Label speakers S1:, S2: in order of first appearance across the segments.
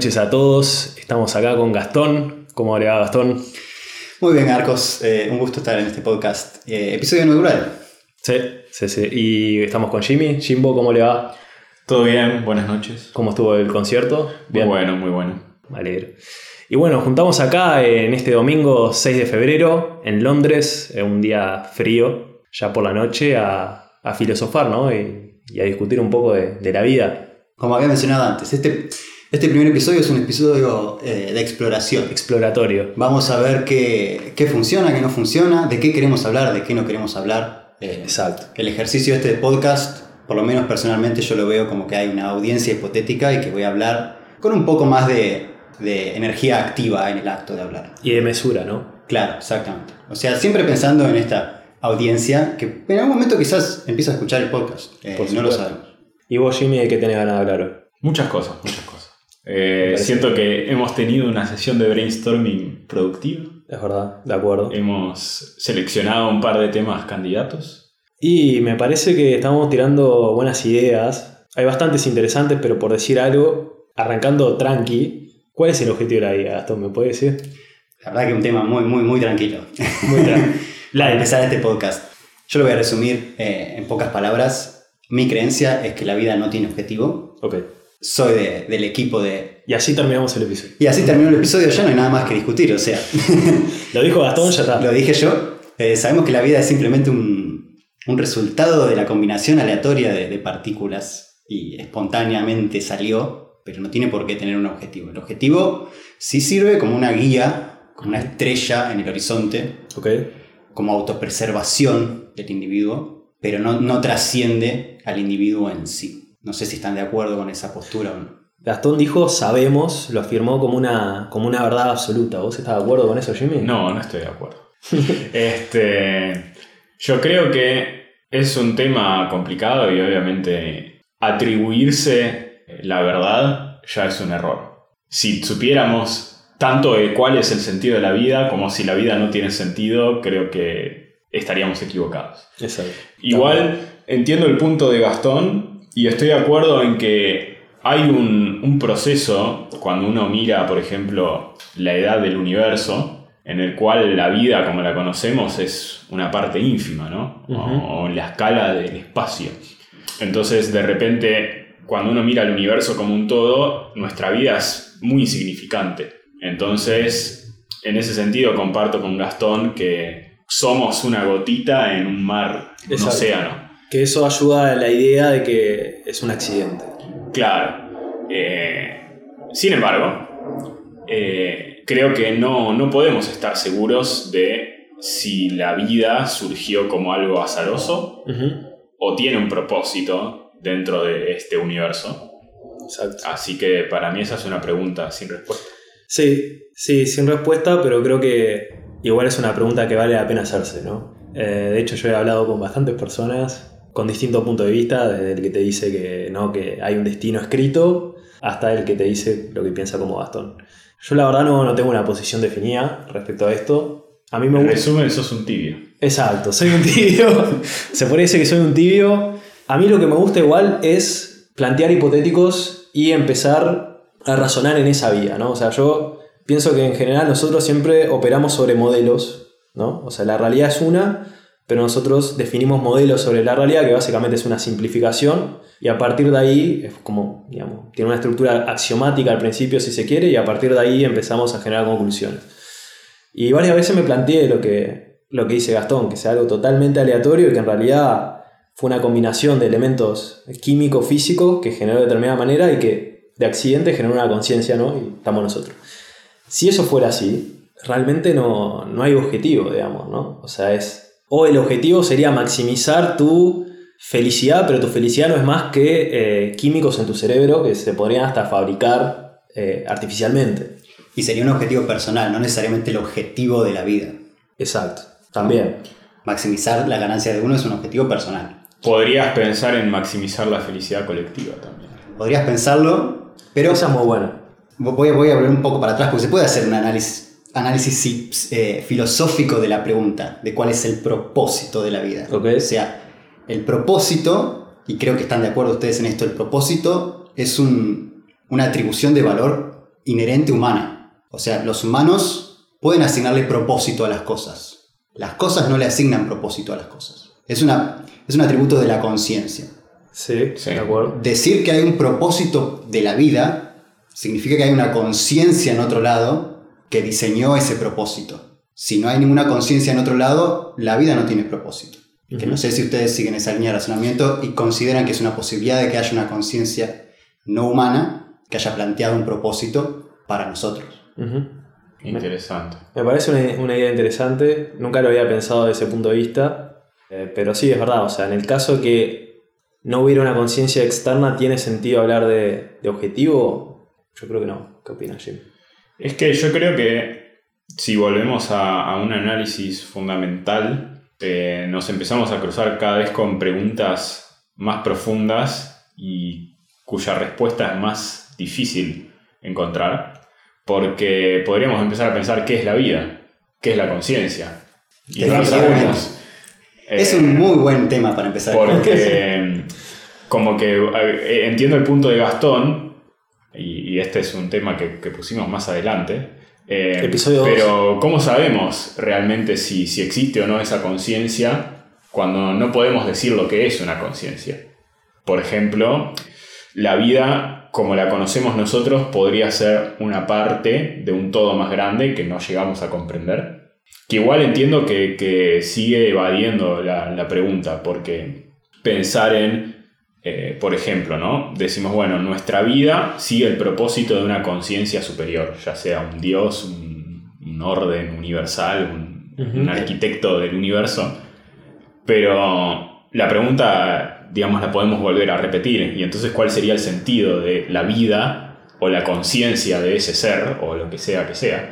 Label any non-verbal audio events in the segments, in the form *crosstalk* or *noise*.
S1: noches a todos. Estamos acá con Gastón. ¿Cómo le va Gastón?
S2: Muy bien, Arcos. Eh, un gusto estar en este podcast. Eh, episodio inaugural.
S1: Sí, sí, sí. Y estamos con Jimmy. Jimbo, ¿cómo le va?
S3: Todo bien, buenas noches.
S1: ¿Cómo estuvo el concierto?
S3: Bien. Muy bueno, muy bueno.
S1: Me alegro. Y bueno, juntamos acá en este domingo 6 de febrero en Londres, un día frío, ya por la noche, a, filosofar, ¿no? Y, a discutir un poco de la vida.
S2: Como había mencionado antes, este este primer episodio es un episodio eh, de exploración.
S1: Exploratorio.
S2: Vamos a ver qué, funciona, qué no funciona, de qué queremos hablar, de qué no queremos hablar.
S1: Eh, Exacto.
S2: El ejercicio de este podcast, por lo menos personalmente yo lo veo como que hay una audiencia hipotética y que voy a hablar con un poco más de, energía activa en el acto de hablar.
S1: Y de mesura, ¿no?
S2: Claro, exactamente. O sea, siempre pensando en esta audiencia que en algún momento quizás empieza a escuchar el podcast. Eh, no lo sabemos.
S1: ¿Y vos, Jimmy, de qué tenés ganas de hablar hoy?
S3: Muchas cosas, muchas cosas. Eh, siento que hemos tenido una sesión de brainstorming productiva.
S1: Es verdad, de acuerdo.
S3: Hemos seleccionado un par de temas candidatos.
S1: Y me parece que estamos tirando buenas ideas. Hay bastantes interesantes, pero por decir algo, arrancando tranqui, ¿cuál es el objetivo de la vida, Gastón? ¿Me puede decir?
S2: La verdad que un tema muy, muy, muy tranquilo. Muy tranquilo. *laughs* la empezar este podcast. Yo lo voy a resumir eh, en pocas palabras. Mi creencia es que la vida no tiene objetivo.
S1: Ok
S2: soy del equipo de...
S1: Y así terminamos el episodio.
S2: Y así terminó el episodio, ya no hay nada más que discutir, o sea... *laughs*
S1: Lo dijo Gastón, ya está.
S2: Lo dije yo. Eh, sabemos que la vida es simplemente un, resultado de la combinación aleatoria de, partículas y espontáneamente salió, pero no tiene por qué tener un objetivo. El objetivo sí sirve como una guía, como una estrella en el horizonte,
S1: okay.
S2: como autopreservación del individuo, pero no, no trasciende al individuo en sí. No sé si están de acuerdo con esa postura o no.
S1: Gastón dijo sabemos, lo afirmó como una, como una verdad absoluta. ¿Vos estás de acuerdo con eso, Jimmy?
S3: No, no estoy de acuerdo. *laughs* este, yo creo que es un tema complicado y obviamente atribuirse la verdad ya es un error. Si supiéramos tanto de cuál es el sentido de la vida como si la vida no tiene sentido, creo que estaríamos equivocados.
S1: Exacto.
S3: Igual entiendo el punto de Gastón y estoy de acuerdo en que hay un, proceso, cuando uno mira, por ejemplo, la edad del universo, en el cual la vida como la conocemos es una parte ínfima, ¿no? o, en la escala del espacio. Entonces, de repente, cuando uno mira el universo como un todo, nuestra vida es muy insignificante. Entonces, en ese sentido, comparto con Gastón que somos una gotita en un mar, un océano.
S1: Que eso ayuda a la idea de que es un accidente.
S3: Claro. Eh, sin embargo, eh, creo que no, no podemos estar seguros de si la vida surgió como algo azaroso o tiene un propósito dentro de este universo.
S1: Exacto.
S3: Así que para mí esa es una pregunta sin respuesta.
S1: Sí, sí, sin respuesta, pero creo que igual es una pregunta que vale la pena hacerse, ¿no? Eh, de hecho, yo he hablado con bastantes personas con distintos puntos de vista, desde el que te dice que, no, que hay un destino escrito hasta el que te dice lo que piensa como Gastón. Yo la verdad no, no tengo una posición definida respecto a esto. A mí me
S3: en resumen, sos un tibio.
S1: Exacto, soy un tibio. *laughs* Se puede decir que soy un tibio. A mí lo que me gusta igual es plantear hipotéticos y empezar a razonar en esa vía, ¿no? O sea, yo pienso que en general nosotros siempre operamos sobre modelos, ¿no? O sea, la realidad es una, pero nosotros definimos modelos sobre la realidad que básicamente es una simplificación y a partir de ahí es como, digamos, tiene una estructura axiomática al principio si se quiere y a partir de ahí empezamos a generar conclusiones. Y varias veces me planteé lo que, lo que dice Gastón, que sea algo totalmente aleatorio y que en realidad fue una combinación de elementos químicos, físicos que generó de determinada manera y que de accidente generó una conciencia, ¿no? Y estamos nosotros. Si eso fuera así, realmente no, no hay objetivo, digamos, ¿no? O sea, es o el objetivo sería maximizar tu felicidad, pero tu felicidad no es más que eh, químicos en tu cerebro que se podrían hasta fabricar eh, artificialmente.
S2: Y sería un objetivo personal, no necesariamente el objetivo de la vida.
S1: Exacto, también.
S2: Maximizar la ganancia de uno es un objetivo personal.
S3: Podrías pensar en maximizar la felicidad colectiva también.
S2: Podrías pensarlo, pero...
S1: Esa es muy buena.
S2: Voy, voy a volver un poco para atrás porque se puede hacer un análisis análisis eh, filosófico de la pregunta, de cuál es el propósito de la vida.
S1: O
S2: sea, el propósito, y creo que están de acuerdo ustedes en esto, el propósito es una atribución de valor inherente humana. O sea, los humanos pueden asignarle propósito a las cosas. Las cosas no le asignan propósito a las cosas. Es, una, es un atributo de la conciencia.
S1: Sí,
S3: Sí.
S1: de acuerdo.
S2: Decir que hay un propósito de la vida significa que hay una conciencia en otro lado que diseñó ese propósito. Si no hay ninguna conciencia en otro lado, la vida no tiene propósito. Que no sé si ustedes siguen esa línea de razonamiento y consideran que es una posibilidad de que haya una conciencia no humana que haya planteado un propósito para nosotros.
S3: Interesante.
S1: Me parece una, una idea interesante, nunca lo había pensado desde ese punto de vista, eh, pero sí, es verdad, o sea, en el caso que no hubiera una conciencia externa, ¿tiene sentido hablar de, de objetivo? Yo creo que no. ¿Qué opinas, Jim?
S3: Es que yo creo que si volvemos a, a un análisis fundamental, eh, nos empezamos a cruzar cada vez con preguntas más profundas y cuya respuesta es más difícil encontrar, porque podríamos empezar a pensar qué es la vida, qué es la conciencia. Y no sabemos.
S2: Es
S3: Eh,
S2: un muy buen tema para empezar.
S3: porque *laughs* como que eh, entiendo el punto de Gastón, y, este es un tema que, que pusimos más adelante. eh,
S1: Episodio
S3: pero ¿cómo sabemos realmente si, si existe o no esa conciencia cuando no podemos decir lo que es una conciencia? Por ejemplo, la vida como la conocemos nosotros podría ser una parte de un todo más grande que no llegamos a comprender. Que igual entiendo que, que sigue evadiendo la, la pregunta, porque pensar en, eh, por ejemplo, ¿no? Decimos, bueno, nuestra vida sigue el propósito de una conciencia superior, ya sea un Dios, un, un orden universal, un, arquitecto del universo, pero la pregunta, digamos, la podemos volver a repetir, y entonces, ¿cuál sería el sentido de la vida o la conciencia de ese ser o lo que sea que sea?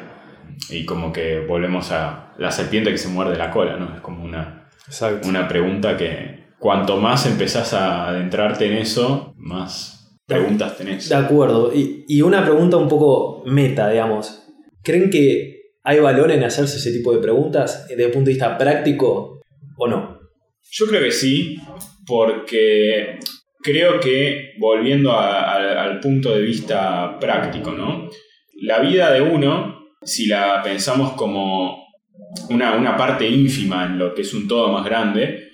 S3: Y como que volvemos a la serpiente que se muerde la cola, ¿no? Es como una,
S1: Exacto.
S3: una pregunta que cuanto más empezás a adentrarte en eso, más preguntas tenés.
S1: De acuerdo. Y, y una pregunta un poco meta, digamos. ¿Creen que hay valor en hacerse ese tipo de preguntas desde el punto de vista práctico o no?
S3: Yo creo que sí, porque creo que, volviendo a- a- al punto de vista práctico, ¿no? La vida de uno, si la pensamos como una, una parte ínfima en lo que es un todo más grande,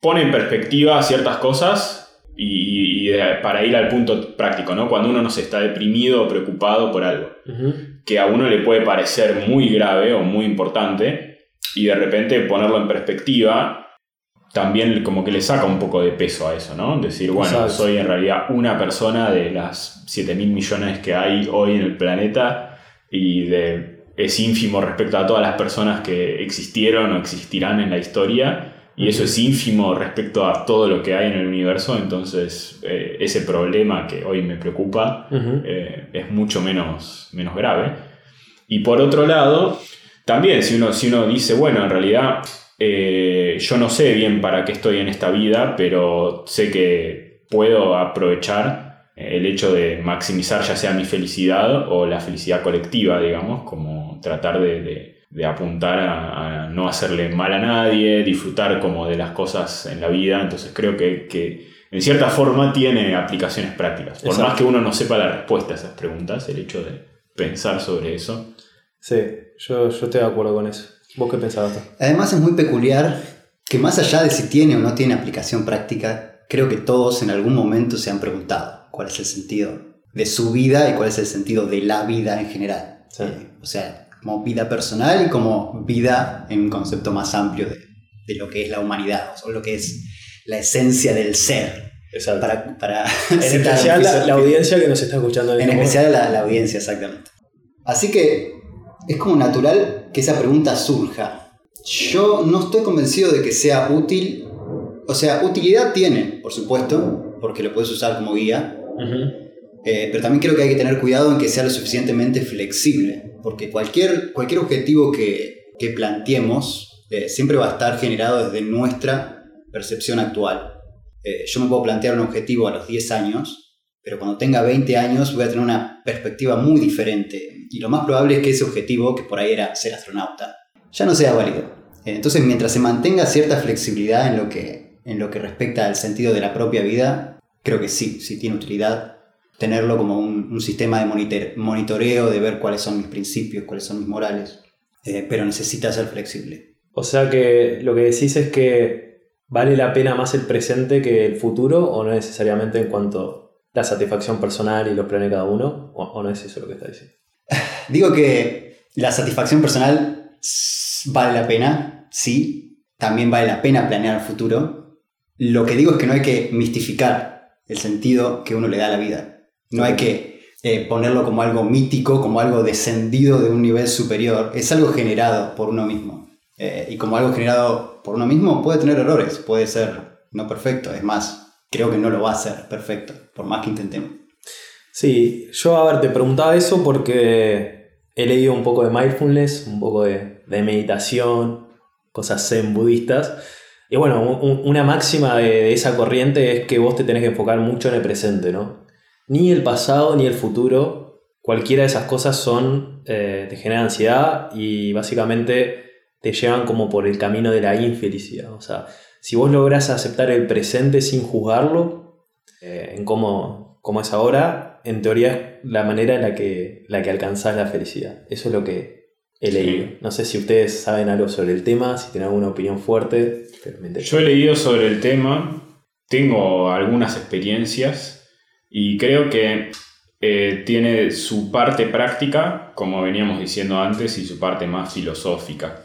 S3: pone en perspectiva ciertas cosas y, para ir al punto práctico, ¿no? Cuando uno no se está deprimido o preocupado por algo que a uno le puede parecer muy grave o muy importante y de repente ponerlo en perspectiva también como que le saca un poco de peso a eso, ¿no? Decir, bueno,
S1: Exacto.
S3: soy en realidad una persona de las 7 mil millones que hay hoy en el planeta y de, es ínfimo respecto a todas las personas que existieron o existirán en la historia y eso es ínfimo respecto a todo lo que hay en el universo, entonces eh, ese problema que hoy me preocupa eh, es mucho menos, menos grave. Y por otro lado, también si uno, si uno dice, bueno, en realidad eh, yo no sé bien para qué estoy en esta vida, pero sé que puedo aprovechar el hecho de maximizar ya sea mi felicidad o la felicidad colectiva, digamos, como tratar de, de- de apuntar a, a no hacerle mal a nadie, disfrutar como de las cosas en la vida. Entonces creo que, que en cierta forma tiene aplicaciones prácticas. Por
S1: Exacto.
S3: más que uno no sepa la respuesta a esas preguntas, el hecho de pensar sobre eso.
S1: Sí, yo, yo estoy de acuerdo con eso. ¿Vos qué pensabas?
S2: Además es muy peculiar que más allá de si tiene o no tiene aplicación práctica, creo que todos en algún momento se han preguntado cuál es el sentido de su vida y cuál es el sentido de la vida en general.
S1: Sí.
S2: Eh, o sea, como vida personal y como vida en un concepto más amplio de, de lo que es la humanidad, o lo que es la esencia del ser.
S1: Exacto.
S2: Para, para
S1: en *laughs* especial la, audiencia que nos está escuchando en,
S2: especial la, la audiencia, exactamente. Así que es como natural que esa pregunta surja. Yo no estoy convencido de que sea útil. O sea, utilidad tiene, por supuesto, porque lo puedes usar como guía. Eh, pero también creo que hay que tener cuidado en que sea lo suficientemente flexible. Porque cualquier, cualquier objetivo que, que planteemos eh, siempre va a estar generado desde nuestra percepción actual. Eh, yo me puedo plantear un objetivo a los 10 años, pero cuando tenga 20 años voy a tener una perspectiva muy diferente. Y lo más probable es que ese objetivo, que por ahí era ser astronauta, ya no sea válido. Eh, Entonces, mientras se mantenga cierta flexibilidad en lo que, en lo que respecta al sentido de la propia vida, creo que sí, sí tiene utilidad. Tenerlo como un, un sistema de monitor- monitoreo, de ver cuáles son mis principios, cuáles son mis morales, eh, pero necesita ser flexible.
S1: O sea que lo que decís es que vale la pena más el presente que el futuro o no necesariamente en cuanto a la satisfacción personal y los planes de cada uno o, o no es eso lo que está diciendo. *laughs*
S2: Digo que la satisfacción personal vale la pena, sí, también vale la pena planear el futuro. Lo que digo es que no hay que mistificar el sentido que uno le da a la vida. No hay que eh, ponerlo como algo mítico, como algo descendido de un nivel superior. Es algo generado por uno mismo. Eh, y como algo generado por uno mismo puede tener errores, puede ser no perfecto. Es más, creo que no lo va a ser perfecto, por más que intentemos.
S1: Sí, yo a ver, te preguntaba eso porque he leído un poco de mindfulness, un poco de, meditación, cosas zen budistas. Y bueno, un- un- una máxima de, de esa corriente es que vos te tenés que enfocar mucho en el presente, ¿no? Ni el pasado ni el futuro, cualquiera de esas cosas son, eh, te generan ansiedad y básicamente te llevan como por el camino de la infelicidad. O sea, si vos lográs aceptar el presente sin juzgarlo, eh, en cómo, cómo es ahora, en teoría es la manera en la que, la que alcanzás la felicidad. Eso es lo que he leído. No sé si ustedes saben algo sobre el tema, si tienen alguna opinión fuerte, pero me interesa.
S3: Yo he leído sobre el tema, tengo algunas experiencias y creo que eh, tiene su parte práctica, como veníamos diciendo antes, y su parte más filosófica.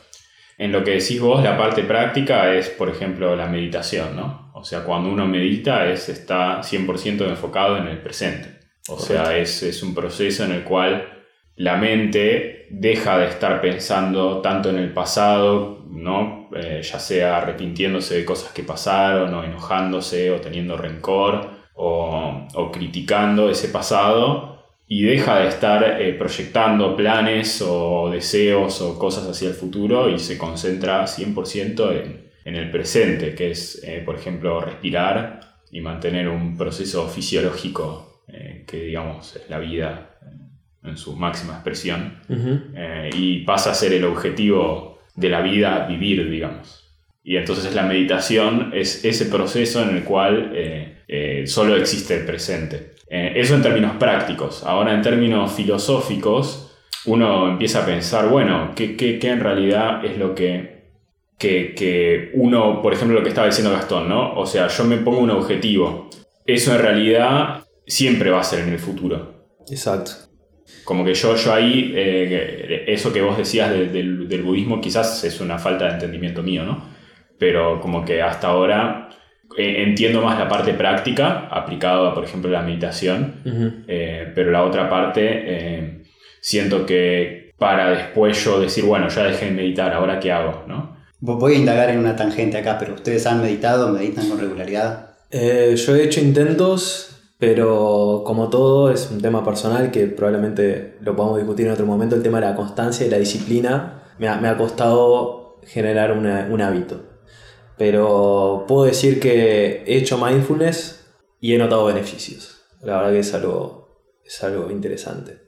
S3: En lo que decís vos, la parte práctica es, por ejemplo, la meditación, ¿no? O sea, cuando uno medita es, está 100% enfocado en el presente. O sea, es, es un proceso en el cual la mente deja de estar pensando tanto en el pasado, ¿no? Eh, ya sea arrepintiéndose de cosas que pasaron, o enojándose, o teniendo rencor, o, o criticando ese pasado, y deja de estar eh, proyectando planes o deseos o cosas hacia el futuro y se concentra 100% en, en el presente, que es, eh, por ejemplo, respirar y mantener un proceso fisiológico eh, que, digamos, es la vida eh, en su máxima expresión.
S1: Ujú.
S3: Eh, y pasa a ser el objetivo de la vida vivir, digamos. Y entonces la meditación es ese proceso en el cual eh, solo existe el presente. Eh, eso en términos prácticos. Ahora en términos filosóficos, uno empieza a pensar, bueno, ¿qué, qué- qué en realidad es lo que, que, que uno, por ejemplo, lo que estaba diciendo Gastón, ¿no? O sea, yo me pongo un objetivo. Eso en realidad siempre va a ser en el futuro.
S1: Exacto.
S3: Como que yo, yo ahí, eh, eso que vos decías de- del, del budismo quizás es una falta de entendimiento mío, ¿no? Pero como que hasta ahora eh, entiendo más la parte práctica aplicada, a, por ejemplo, la meditación,
S1: Ujú.
S3: eh, pero la otra parte eh, siento que para después yo decir, bueno, ya dejé de meditar, ahora qué hago, ¿no?
S2: Voy a indagar en una tangente acá, pero ustedes han meditado, meditan con regularidad.
S1: Eh, yo he hecho intentos, pero como todo es un tema personal que probablemente lo podamos discutir en otro momento. El tema de la constancia y la disciplina me ha, me ha costado generar una- un hábito. Pero puedo decir que he hecho mindfulness y he notado beneficios. La verdad que es algo, es algo interesante.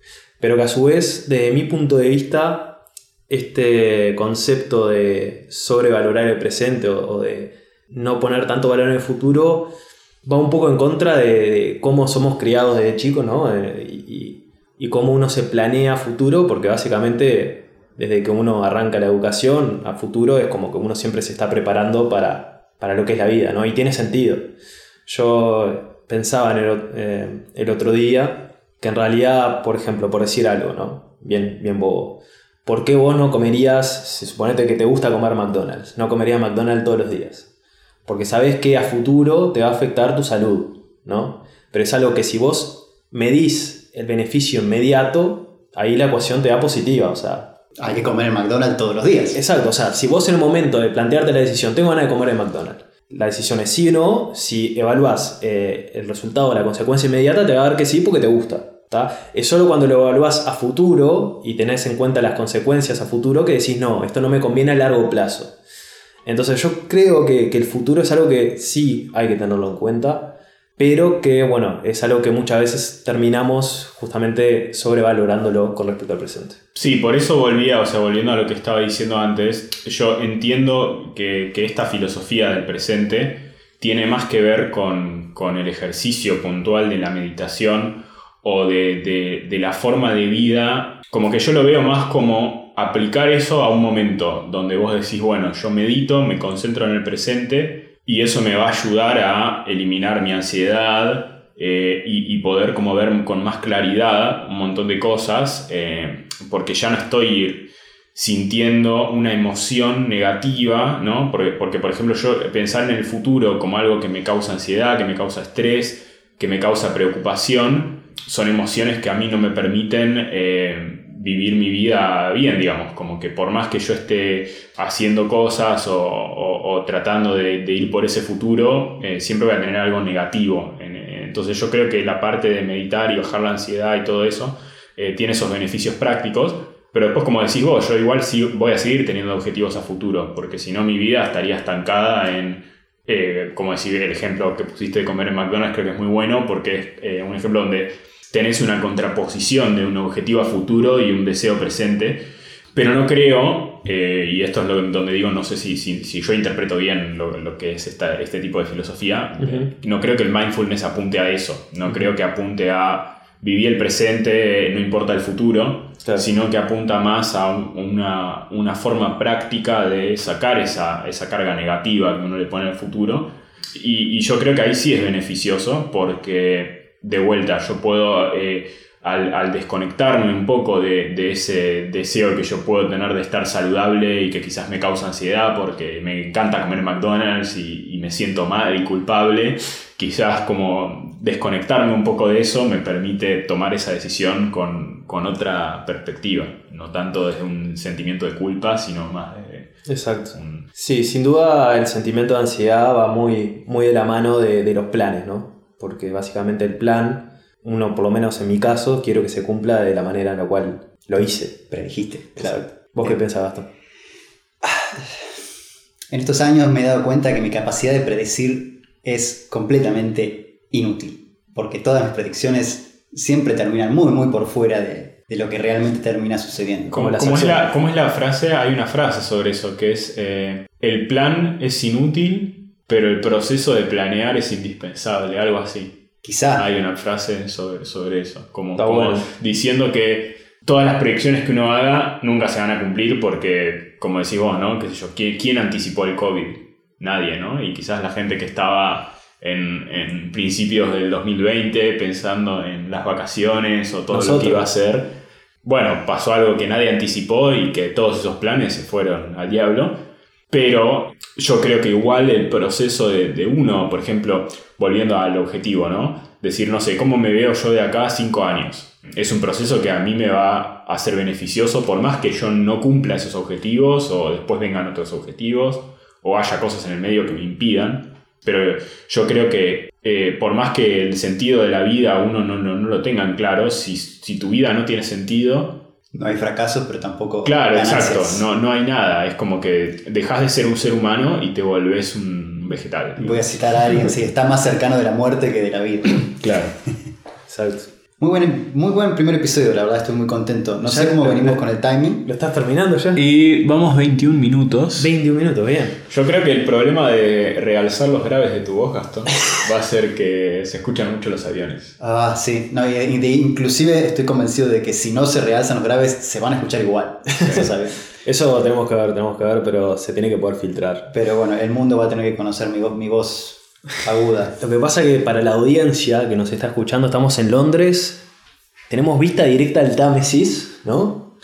S1: Pero que a su vez, desde mi punto de vista, este concepto de sobrevalorar el presente o, de no poner tanto valor en el futuro va un poco en contra de, cómo somos criados desde chicos, ¿no? Eh, y, cómo uno se planea futuro, porque básicamente desde que uno arranca la educación a futuro es como que uno siempre se está preparando para, para lo que es la vida, ¿no? Y tiene sentido. Yo pensaba en el, eh, el otro día que en realidad, por ejemplo, por decir algo, ¿no? Bien, bien bobo. ¿Por qué vos no comerías, si suponete que te gusta comer McDonald's, no comerías McDonald's todos los días? Porque sabes que a futuro te va a afectar tu salud, ¿no? Pero es algo que si vos medís el beneficio inmediato, ahí la ecuación te da positiva, o sea,
S2: Hay que comer en McDonald's todos los días.
S1: Exacto, o sea, si vos en el momento de plantearte la decisión, tengo ganas de comer en McDonald's, la decisión es sí o no, si evalúas eh, el resultado o la consecuencia inmediata, te va a dar que sí porque te gusta. ¿tá? Es solo cuando lo evalúas a futuro y tenés en cuenta las consecuencias a futuro que decís, no, esto no me conviene a largo plazo. Entonces yo creo que, que el futuro es algo que sí hay que tenerlo en cuenta, pero que bueno, es algo que muchas veces terminamos justamente sobrevalorándolo con respecto al presente.
S3: Sí, por eso volvía, o sea, volviendo a lo que estaba diciendo antes, yo entiendo que, que esta filosofía del presente tiene más que ver con, con el ejercicio puntual de la meditación o de, de, de la forma de vida, como que yo lo veo más como aplicar eso a un momento donde vos decís, bueno, yo medito, me concentro en el presente y eso me va a ayudar a eliminar mi ansiedad eh, y, poder como ver con más claridad un montón de cosas, eh, porque ya no estoy sintiendo una emoción negativa, ¿no? Porque, porque, por ejemplo, yo pensar en el futuro como algo que me causa ansiedad, que me causa estrés, que me causa preocupación, son emociones que a mí no me permiten eh, vivir mi vida bien, digamos, como que por más que yo esté haciendo cosas o, tratando de, ir por ese futuro, eh, siempre voy a tener algo negativo. Entonces yo creo que la parte de meditar y bajar la ansiedad y todo eso eh, tiene esos beneficios prácticos, pero después, como decís vos, yo igual sí voy a seguir teniendo objetivos a futuro, porque si no mi vida estaría estancada en, eh, como decir, el ejemplo que pusiste de comer en McDonald's creo que es muy bueno, porque es un ejemplo donde tenés una contraposición de un objetivo a futuro y un deseo presente, pero no creo, eh, y esto es lo, donde digo, no sé si, si, si yo interpreto bien lo, lo, que es esta, este tipo de filosofía, uh -huh. no creo que el mindfulness apunte a eso, no uh -huh. creo que apunte a vivir el presente, no importa el futuro, claro. sino que apunta más a una, una, forma práctica de sacar esa, esa, carga negativa que uno le pone al futuro. Y, y, yo creo que ahí sí es beneficioso porque, de vuelta, yo puedo, eh, al, al, desconectarme un poco de, de, ese deseo que yo puedo tener de estar saludable y que quizás me causa ansiedad porque me encanta comer McDonald's y, y me siento mal y culpable, quizás como desconectarme un poco de eso me permite tomar esa decisión con, con, otra perspectiva, no tanto desde un sentimiento de culpa, sino más de...
S1: Exacto. Sí, sin duda el sentimiento de ansiedad va muy, muy de la mano de, de, los planes, ¿no? Porque básicamente el plan, uno por lo menos en mi caso, quiero que se cumpla de la manera en la cual lo hice.
S2: Predijiste.
S1: Claro. ¿Vos qué pensabas, Gastón? *sighs*
S2: En estos años me he dado cuenta que mi capacidad de predecir es completamente inútil, porque todas mis predicciones siempre terminan muy, muy por fuera de, de lo que realmente termina sucediendo.
S3: ¿Cómo, ¿Cómo, es la, ¿Cómo, es la, frase? Hay una frase sobre eso, que es, eh, el plan es inútil, pero el proceso de planear es indispensable, algo así.
S2: Quizá.
S3: Hay una frase sobre, sobre eso, como, como bueno. diciendo que todas las predicciones que uno haga nunca se van a cumplir porque, como decís vos, ¿no? ¿Qué sé yo? ¿Quién, quién anticipó el COVID? Nadie, ¿no? Y quizás la gente que estaba en, en, principios del 2020 pensando en las vacaciones o todo Nosotros. lo que iba a ser. Bueno, pasó algo que nadie anticipó y que todos esos planes se fueron al diablo. Pero yo creo que igual el proceso de, uno, por ejemplo, volviendo al objetivo, ¿no? Decir, no sé, ¿cómo me veo yo de acá cinco años? Es un proceso que a mí me va a ser beneficioso por más que yo no cumpla esos objetivos o después vengan otros objetivos o haya cosas en el medio que me impidan. Pero yo creo que eh, por más que el sentido de la vida uno no, no, no lo tenga en claro, si, si, tu vida no tiene sentido...
S2: No hay fracasos, pero tampoco...
S3: Claro, ganancias. exacto, no, no hay nada. Es como que dejas de ser un ser humano y te volvés un vegetal.
S2: Voy a citar a alguien, sí, está más cercano de la muerte que de la vida.
S3: claro, *laughs*
S2: exacto. Muy buen, muy buen primer episodio, la verdad estoy muy contento. No sé cómo venimos con el timing.
S1: ¿Lo estás terminando ya?
S3: Y vamos 21 minutos.
S1: 21 minutos, bien.
S3: Yo creo que el problema de realzar los graves de tu voz, Gastón, *laughs* va a ser que se escuchan mucho los aviones.
S2: Ah, sí. No, y de, inclusive estoy convencido de que si no se realzan los graves, se van a escuchar igual. *laughs* Eso sabes.
S1: Eso tenemos que ver, tenemos que ver, pero se tiene que poder filtrar.
S2: Pero bueno, el mundo va a tener que conocer mi, mi voz aguda.
S1: Lo que pasa es que para la audiencia que nos está escuchando, estamos en Londres, tenemos vista directa al Támesis, ¿no?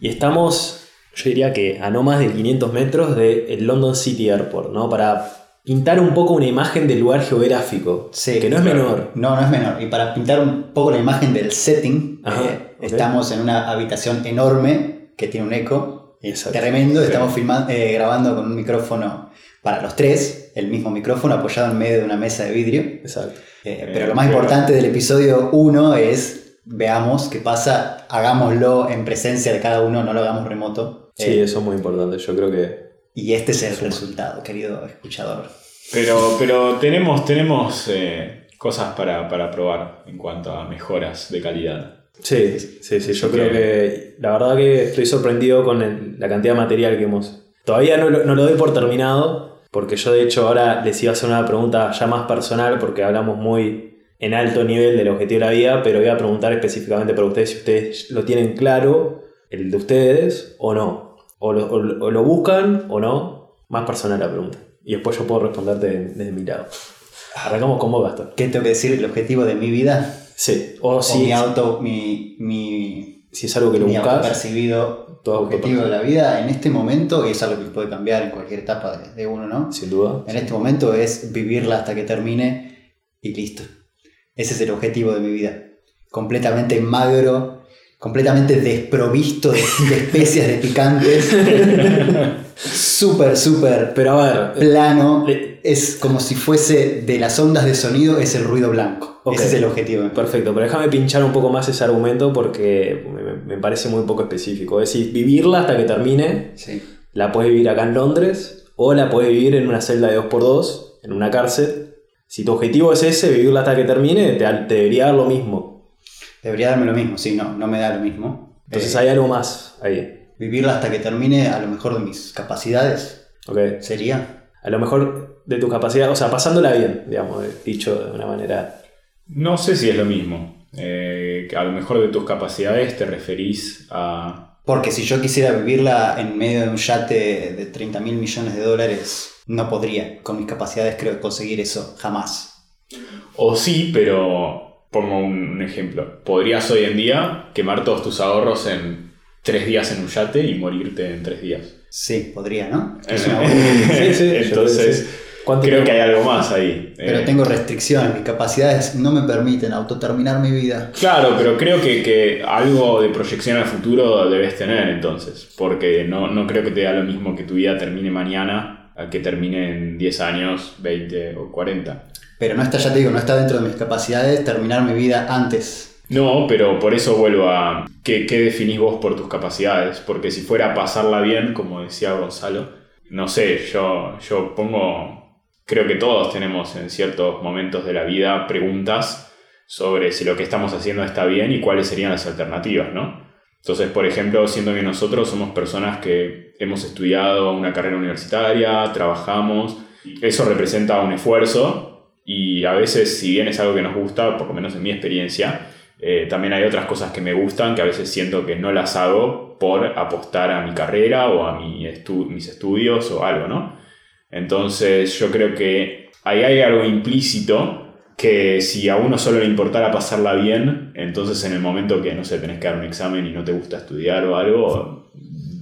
S1: Y estamos, yo diría que a no más de 500 metros del London City Airport, ¿no? Para pintar un poco una imagen del lugar geográfico,
S2: sí,
S1: que no es menor.
S2: No, no es menor. Y para pintar un poco la imagen del setting, Ajá, eh, okay. estamos en una habitación enorme que tiene un eco Exacto. tremendo. Estamos filmando, eh, grabando con un micrófono para los tres, el mismo micrófono apoyado en medio de una mesa de vidrio.
S1: Exacto.
S2: Eh, pero lo más importante del episodio 1 es, veamos qué pasa, hagámoslo en presencia de cada uno, no lo hagamos remoto.
S1: Sí, eh, eso es muy importante, yo creo que...
S2: Y este es el resultado, querido escuchador.
S3: Pero, pero tenemos, tenemos eh, cosas para, para probar en cuanto a mejoras de calidad.
S1: Sí, sí, sí, yo creo que la verdad que estoy sorprendido con el, la cantidad de material que hemos... Todavía no, no, lo doy por terminado, porque yo de hecho ahora les iba a hacer una pregunta ya más personal, porque hablamos muy en alto nivel del objetivo de la vida, pero voy a preguntar específicamente para ustedes si ustedes lo tienen claro, el de ustedes, o no. O lo, o lo- o lo buscan o no. Más personal la pregunta. Y después yo puedo responderte desde mi lado. Arrancamos con vos, Gastón.
S2: ¿Qué tengo que decir? ¿El objetivo de mi vida?
S1: Sí. O
S2: ¿O
S1: si,
S2: mi auto, mi, mi,
S1: si es algo que lo
S2: mi
S1: buscas.
S2: autopercibido
S1: Tu
S2: objetivo de la vida en este momento, y es algo que puede cambiar en cualquier etapa de, de uno, ¿no?
S1: Sin duda.
S2: En este momento es vivirla hasta que termine y listo. Ese es el objetivo de mi vida. Completamente magro, completamente desprovisto de, de *laughs* especias de picantes. *laughs* súper, súper
S1: Pero a ver,
S2: plano.
S1: Le-
S2: Es como si fuese de las ondas de sonido, es el ruido blanco. Ese es el objetivo.
S1: Perfecto, pero déjame pinchar un poco más ese argumento porque me, me parece muy poco específico. Es decir, vivirla hasta que termine,
S2: Sí.
S1: la puedes vivir acá en Londres o la puedes vivir en una celda de 2x2, en una cárcel. Si tu objetivo es ese, vivirla hasta que termine, te, te debería dar lo mismo.
S2: Debería darme lo mismo, sí, no, no me da lo mismo.
S1: Entonces
S2: Eh,
S1: hay algo más ahí.
S2: Vivirla hasta que termine a lo mejor de mis capacidades
S1: ¿ok?
S2: sería.
S1: A lo mejor de tus capacidades, o sea, pasándola bien, digamos, dicho de una manera.
S3: No sé si es lo mismo. Eh, a lo mejor de tus capacidades te referís a...
S2: Porque si yo quisiera vivirla en medio de un yate de 30 mil millones de dólares, no podría. Con mis capacidades creo conseguir eso jamás.
S3: O sí, pero pongo un ejemplo. Podrías hoy en día quemar todos tus ahorros en tres días en un yate y morirte en tres días.
S2: Sí, podría, ¿no? Es una *laughs* buena-
S1: Sí, sí, yo
S3: Entonces,
S1: creo que sí. ¿Cuánto
S3: creo
S1: tiempo?
S3: que hay algo más ahí.
S2: Pero
S3: Eh,
S2: tengo restricciones, mis capacidades no me permiten autoterminar mi vida.
S3: Claro, pero creo que, que algo de proyección al futuro debes tener entonces, porque no, no creo que te da lo mismo que tu vida termine mañana a que termine en 10 años, 20 o 40.
S2: Pero no está, ya te digo, no está dentro de mis capacidades terminar mi vida antes.
S3: No, pero por eso vuelvo a ¿qué, qué definís vos por tus capacidades? Porque si fuera a pasarla bien, como decía Gonzalo, no sé, yo, yo pongo, creo que todos tenemos en ciertos momentos de la vida preguntas sobre si lo que estamos haciendo está bien y cuáles serían las alternativas, ¿no? Entonces, por ejemplo, siendo que nosotros somos personas que hemos estudiado una carrera universitaria, trabajamos, eso representa un esfuerzo y a veces, si bien es algo que nos gusta, por lo menos en mi experiencia, eh, también hay otras cosas que me gustan que a veces siento que no las hago por apostar a mi carrera o a mi estu- mis estudios o algo, ¿no? Entonces yo creo que ahí hay algo implícito que si a uno solo le importara pasarla bien, entonces en el momento que, no sé, tenés que dar un examen y no te gusta estudiar o algo,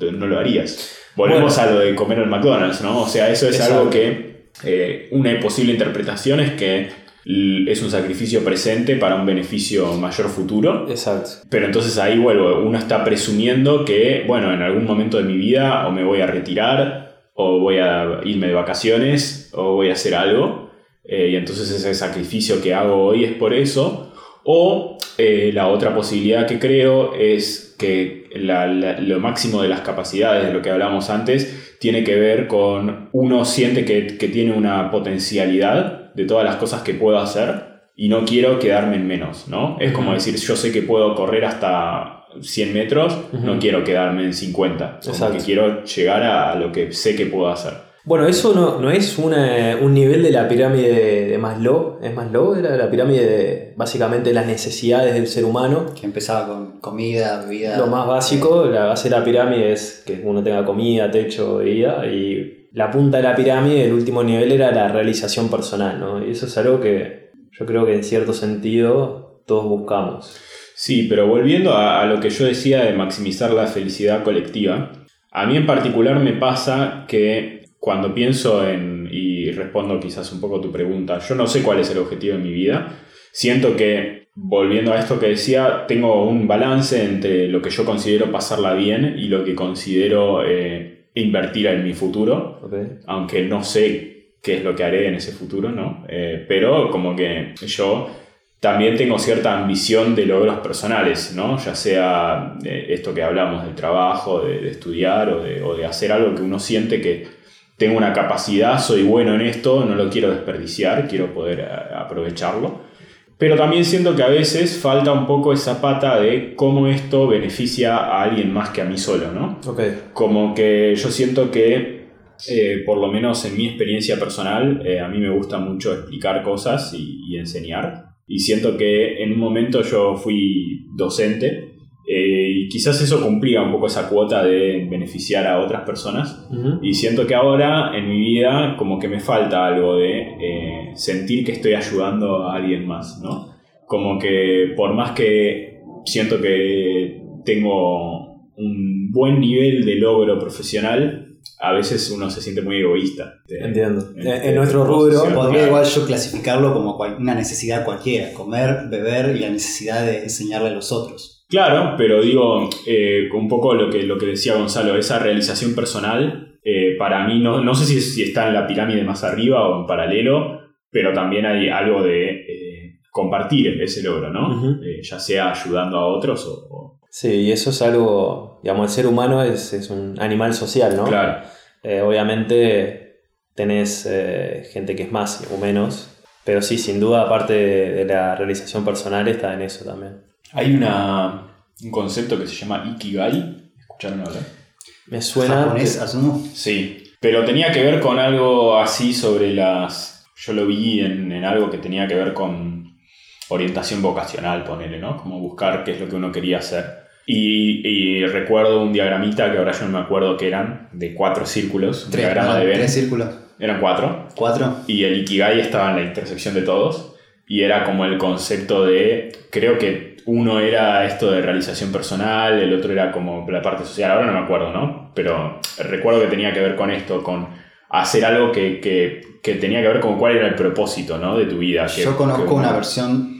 S3: no lo harías. Volvemos
S1: Bueno.
S3: a lo de comer en McDonald's, ¿no? O sea, eso es
S1: Exacto.
S3: algo que eh, una posible interpretación es que es un sacrificio presente para un beneficio mayor futuro.
S1: Exacto.
S3: Pero entonces ahí vuelvo, uno está presumiendo que, bueno, en algún momento de mi vida o me voy a retirar, o voy a irme de vacaciones, o voy a hacer algo, eh, y entonces ese sacrificio que hago hoy es por eso. O eh, la otra posibilidad que creo es que la- la- lo máximo de las capacidades, de lo que hablamos antes, tiene que ver con uno siente que, que tiene una potencialidad de todas las cosas que puedo hacer y no quiero quedarme en menos, ¿no? Es como decir, yo sé que puedo correr hasta 100 metros, no quiero quedarme en 50, como
S1: Exacto.
S3: que quiero llegar a lo que sé que puedo hacer.
S1: Bueno, eso no, no es una- un nivel de la pirámide de, de Maslow. ¿Es Maslow? Era la pirámide de básicamente las necesidades del ser humano.
S2: Que empezaba con comida, bebida.
S1: Lo más básico, la base de la pirámide es que uno tenga comida, techo, bebida. Y la punta de la pirámide, el último nivel, era la realización personal. ¿no? Y eso es algo que yo creo que en cierto sentido todos buscamos.
S3: Sí, pero volviendo a, a lo que yo decía de maximizar la felicidad colectiva, a mí en particular me pasa que cuando pienso en, y respondo quizás un poco a tu pregunta, yo no sé cuál es el objetivo de mi vida, siento que, volviendo a esto que decía, tengo un balance entre lo que yo considero pasarla bien y lo que considero eh, invertir en mi futuro, aunque no sé qué es lo que haré en ese futuro, ¿no? Eh, pero como que yo también tengo cierta ambición de logros personales, ¿no? Ya sea eh, esto que hablamos del trabajo, de, de estudiar o de, o de hacer algo que uno siente que tengo una capacidad, soy bueno en esto, no lo quiero desperdiciar, quiero poder eh, aprovecharlo. Pero también siento que a veces falta un poco esa pata de cómo esto beneficia a alguien más que a mí solo, ¿no?
S1: Ok.
S3: como que yo siento que, eh, por lo menos en mi experiencia personal, eh, a mí me gusta mucho explicar cosas y, y enseñar. Y siento que en un momento yo fui docente eh, y quizás eso cumplía un poco esa cuota de beneficiar a otras personas. Y siento que ahora en mi vida como que me falta algo de eh, sentir que estoy ayudando a alguien más, ¿no? Como que por más que siento que tengo un buen nivel de logro profesional, a veces uno se siente muy egoísta.
S1: Entiendo.
S3: En-
S1: En, en nuestro rubro.
S2: Podría
S3: claro.
S2: igual yo clasificarlo como cual- una necesidad cualquiera, comer, beber y la necesidad de enseñarle a los otros.
S3: Claro, pero digo, eh, un poco lo que, lo que decía Gonzalo, esa realización personal, eh, para mí, no, no sé si, si está en la pirámide más arriba o en paralelo, pero también hay algo de eh, compartir ese logro, ¿no? Eh, ya sea ayudando a otros o... o-
S1: sí, y eso es algo, digamos, el ser humano es, es un animal social, ¿no?
S3: Claro,
S1: Eh, obviamente tenés eh, gente que es más o menos, pero sí, sin duda, aparte de, de la realización personal, está en eso también.
S3: hay una, un concepto que se llama Ikigai, ¿escucharon hablar?
S1: Me suena...
S2: Japonés, asumo.
S3: Sí, pero tenía que ver con algo así sobre las... Yo lo vi en, en algo que tenía que ver con orientación vocacional, ponele, ¿no? Como buscar qué es lo que uno quería hacer. Y, y recuerdo un diagramita que ahora yo no me acuerdo qué eran, de cuatro círculos, un
S2: Tres,
S3: diagrama
S2: ¿no?
S3: de Venn.
S2: tres círculos.
S3: Eran cuatro.
S2: Cuatro.
S3: Y el Ikigai estaba en la intersección de todos. Y era como el concepto de, creo que uno era esto de realización personal, el otro era como la parte social, ahora no me acuerdo, ¿no? Pero recuerdo que tenía que ver con esto, con hacer algo que, que- que tenía que ver con cuál era el propósito, ¿no? De tu vida. que-
S2: Yo conozco
S3: que
S2: una versión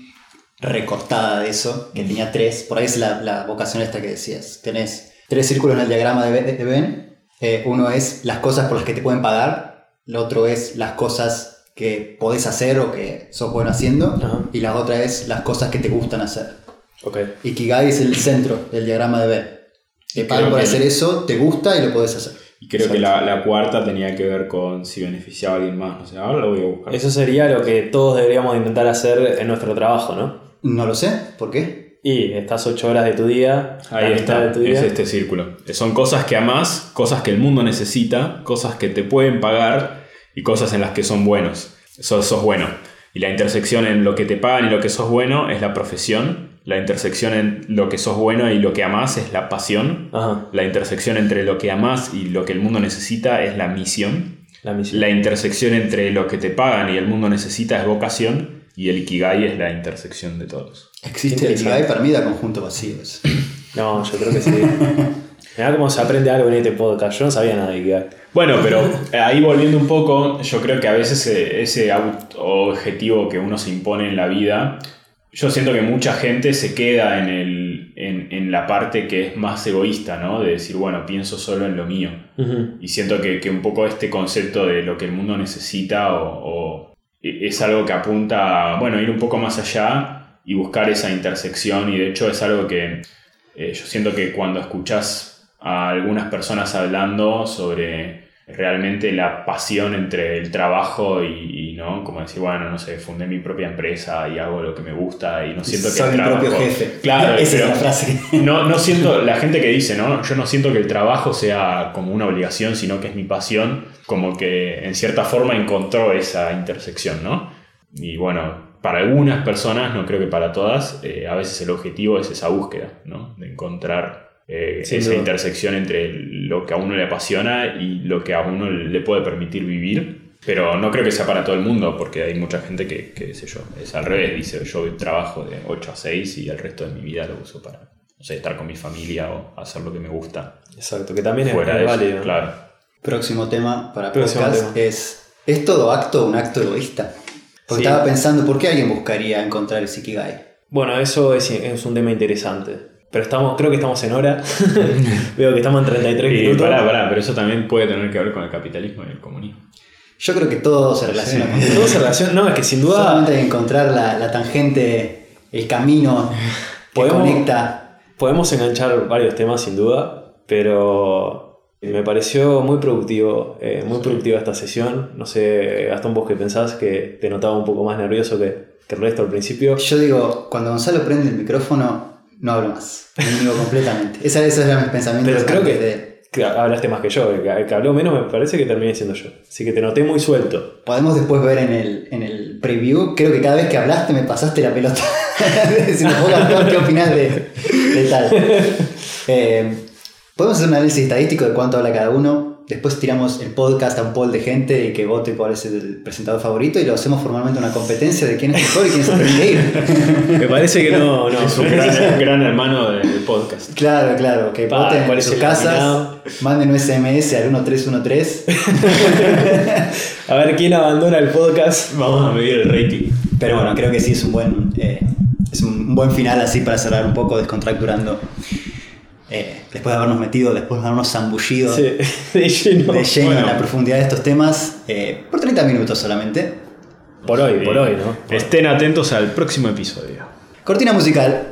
S2: recortada de eso, que tenía tres, por ahí es la, la vocación esta que decías. Tenés tres círculos en el diagrama de, Be- de Venn. Eh, uno es las cosas por las que te pueden pagar, el otro es las cosas que podés hacer o que sos bueno haciendo,
S1: Ajá.
S2: y la otra es las cosas que te gustan hacer.
S1: Ok.
S2: Ikigai es el centro del diagrama de Venn. Te pagan
S3: Creo
S2: por
S3: que-
S2: hacer eso, te gusta y lo podés hacer.
S3: Y creo que la, la cuarta tenía que ver con si beneficiaba a alguien más, no sé, ahora lo voy a buscar.
S1: Eso sería lo que todos deberíamos intentar hacer en nuestro trabajo, ¿no?
S2: No lo sé, ¿por qué?
S1: Y estás ocho horas de tu día,
S3: Ahí
S1: la mitad
S3: está,
S1: de tu día.
S3: es este círculo. Son cosas que amás, cosas que el mundo necesita, cosas que te pueden pagar y cosas en las que son buenos. Sos, sos bueno. Y la intersección en lo que te pagan y lo que sos bueno es la profesión. La intersección en lo que sos bueno y lo que amás es la pasión.
S1: Ajá,
S3: La intersección entre lo que amás y lo que el mundo necesita es la misión.
S1: la misión.
S3: La intersección entre lo que te pagan y el mundo necesita es vocación. Y el Ikigai es la intersección de todos.
S2: Existe el. Ikigai para mí da conjunto vacío. eso. *clears throat*
S1: No, yo creo que sí. *laughs* Mirá cómo se aprende algo en este podcast. Yo no sabía nada de Ikigai.
S3: Bueno, pero eh, ahí volviendo un poco, yo creo que a veces eh, ese objetivo que uno se impone en la vida, yo siento que mucha gente se queda en, el, en, en la parte que es más egoísta, ¿no? De decir, bueno, pienso solo en lo mío. Y siento que, que un poco este concepto de lo que el mundo necesita o, o es algo que apunta a, bueno, ir un poco más allá y buscar esa intersección. Y de hecho es algo que eh, yo siento que cuando escuchas a algunas personas hablando sobre realmente la pasión entre el trabajo y, y, no, como decir, bueno, no sé, fundé mi propia empresa y hago lo que me gusta y no siento que
S2: Soy
S3: el
S2: mi
S3: trabajo...
S2: propio jefe.
S3: Claro,
S2: Esa
S3: pero-
S2: es la frase *laughs*
S3: no siento, la gente que dice, ¿no? Yo no siento que el trabajo sea como una obligación, sino que es mi pasión, como que en cierta forma encontró esa intersección, ¿no? Y bueno, para algunas personas, no creo que para todas, eh, a veces el objetivo es esa búsqueda, ¿no? De encontrar eh,
S1: Sin
S3: esa intersección entre lo que a uno le apasiona y lo que a uno le puede permitir vivir. Pero no creo que sea para todo el mundo, porque hay mucha gente que, que, sé yo, es al revés, dice, yo trabajo de 8 a 6 y el resto de mi vida lo uso para, no sé, estar con mi familia o hacer lo que me gusta.
S1: Exacto, que también es,
S3: Fuera
S1: es
S3: eso,
S1: válido. ¿no?
S3: claro.
S2: Próximo tema para
S1: Próximo
S2: podcast
S1: tema.
S2: es ¿Es todo acto un acto egoísta? Porque
S1: Sí.
S2: estaba pensando, ¿por qué alguien buscaría encontrar el Ikigai?
S1: Bueno, eso es, es un tema interesante. Pero estamos, creo que estamos en hora. *laughs* Veo que estamos en 33
S3: Y
S1: minutos.
S3: pará, pará, pero eso también puede tener que ver con el capitalismo y el comunismo.
S2: Yo creo que todo se relaciona con
S1: Todo se relaciona. No, es que sin duda.
S2: Solamente que encontrar la, la tangente, el camino que
S1: Podemos-
S2: conecta.
S1: Podemos enganchar varios temas sin duda, pero me pareció muy productivo, eh, muy productiva esta sesión. No sé, Gastón, vos qué pensás, que te notaba un poco más nervioso que, que el resto al principio.
S2: Yo digo, cuando Gonzalo prende el micrófono, no hablo más. Me niego completamente. Esa, esos eran mis pensamientos
S1: Pero creo que-
S2: de-
S1: Que hablaste más que yo, el que, habló menos me parece que terminé siendo yo. Así que te noté muy suelto.
S2: Podemos después ver en el, en el preview, creo que cada vez que hablaste me pasaste la pelota. *laughs* si nos pongas qué opinás de, de tal. *laughs* Eh, podemos hacer un análisis estadístico de cuánto habla cada uno. Después tiramos el podcast a un poll de gente y que vote cuál es el presentador favorito y lo hacemos formalmente una competencia de quién es mejor y quién se tiene que ir. *laughs*
S1: Me parece que no, no.
S3: Es un gran, gran hermano del podcast.
S2: Claro, claro, que
S1: Pa,
S2: voten
S1: ¿cuál
S2: en sus casas,
S1: nominado?
S2: manden un SMS al 1313. *laughs*
S1: A ver quién abandona el podcast.
S3: Vamos a medir el rating.
S2: Pero bueno, creo que sí es un buen, eh, es un buen final así para cerrar un poco, descontracturando. Eh, después de habernos metido, después de habernos zambullido
S1: Sí, *laughs* de lleno.
S2: de lleno
S3: Bueno.
S2: en la profundidad de estos temas, eh, por 30 minutos solamente.
S1: Por hoy, por hoy, ¿no?
S3: Estén atentos al próximo episodio.
S2: Cortina musical.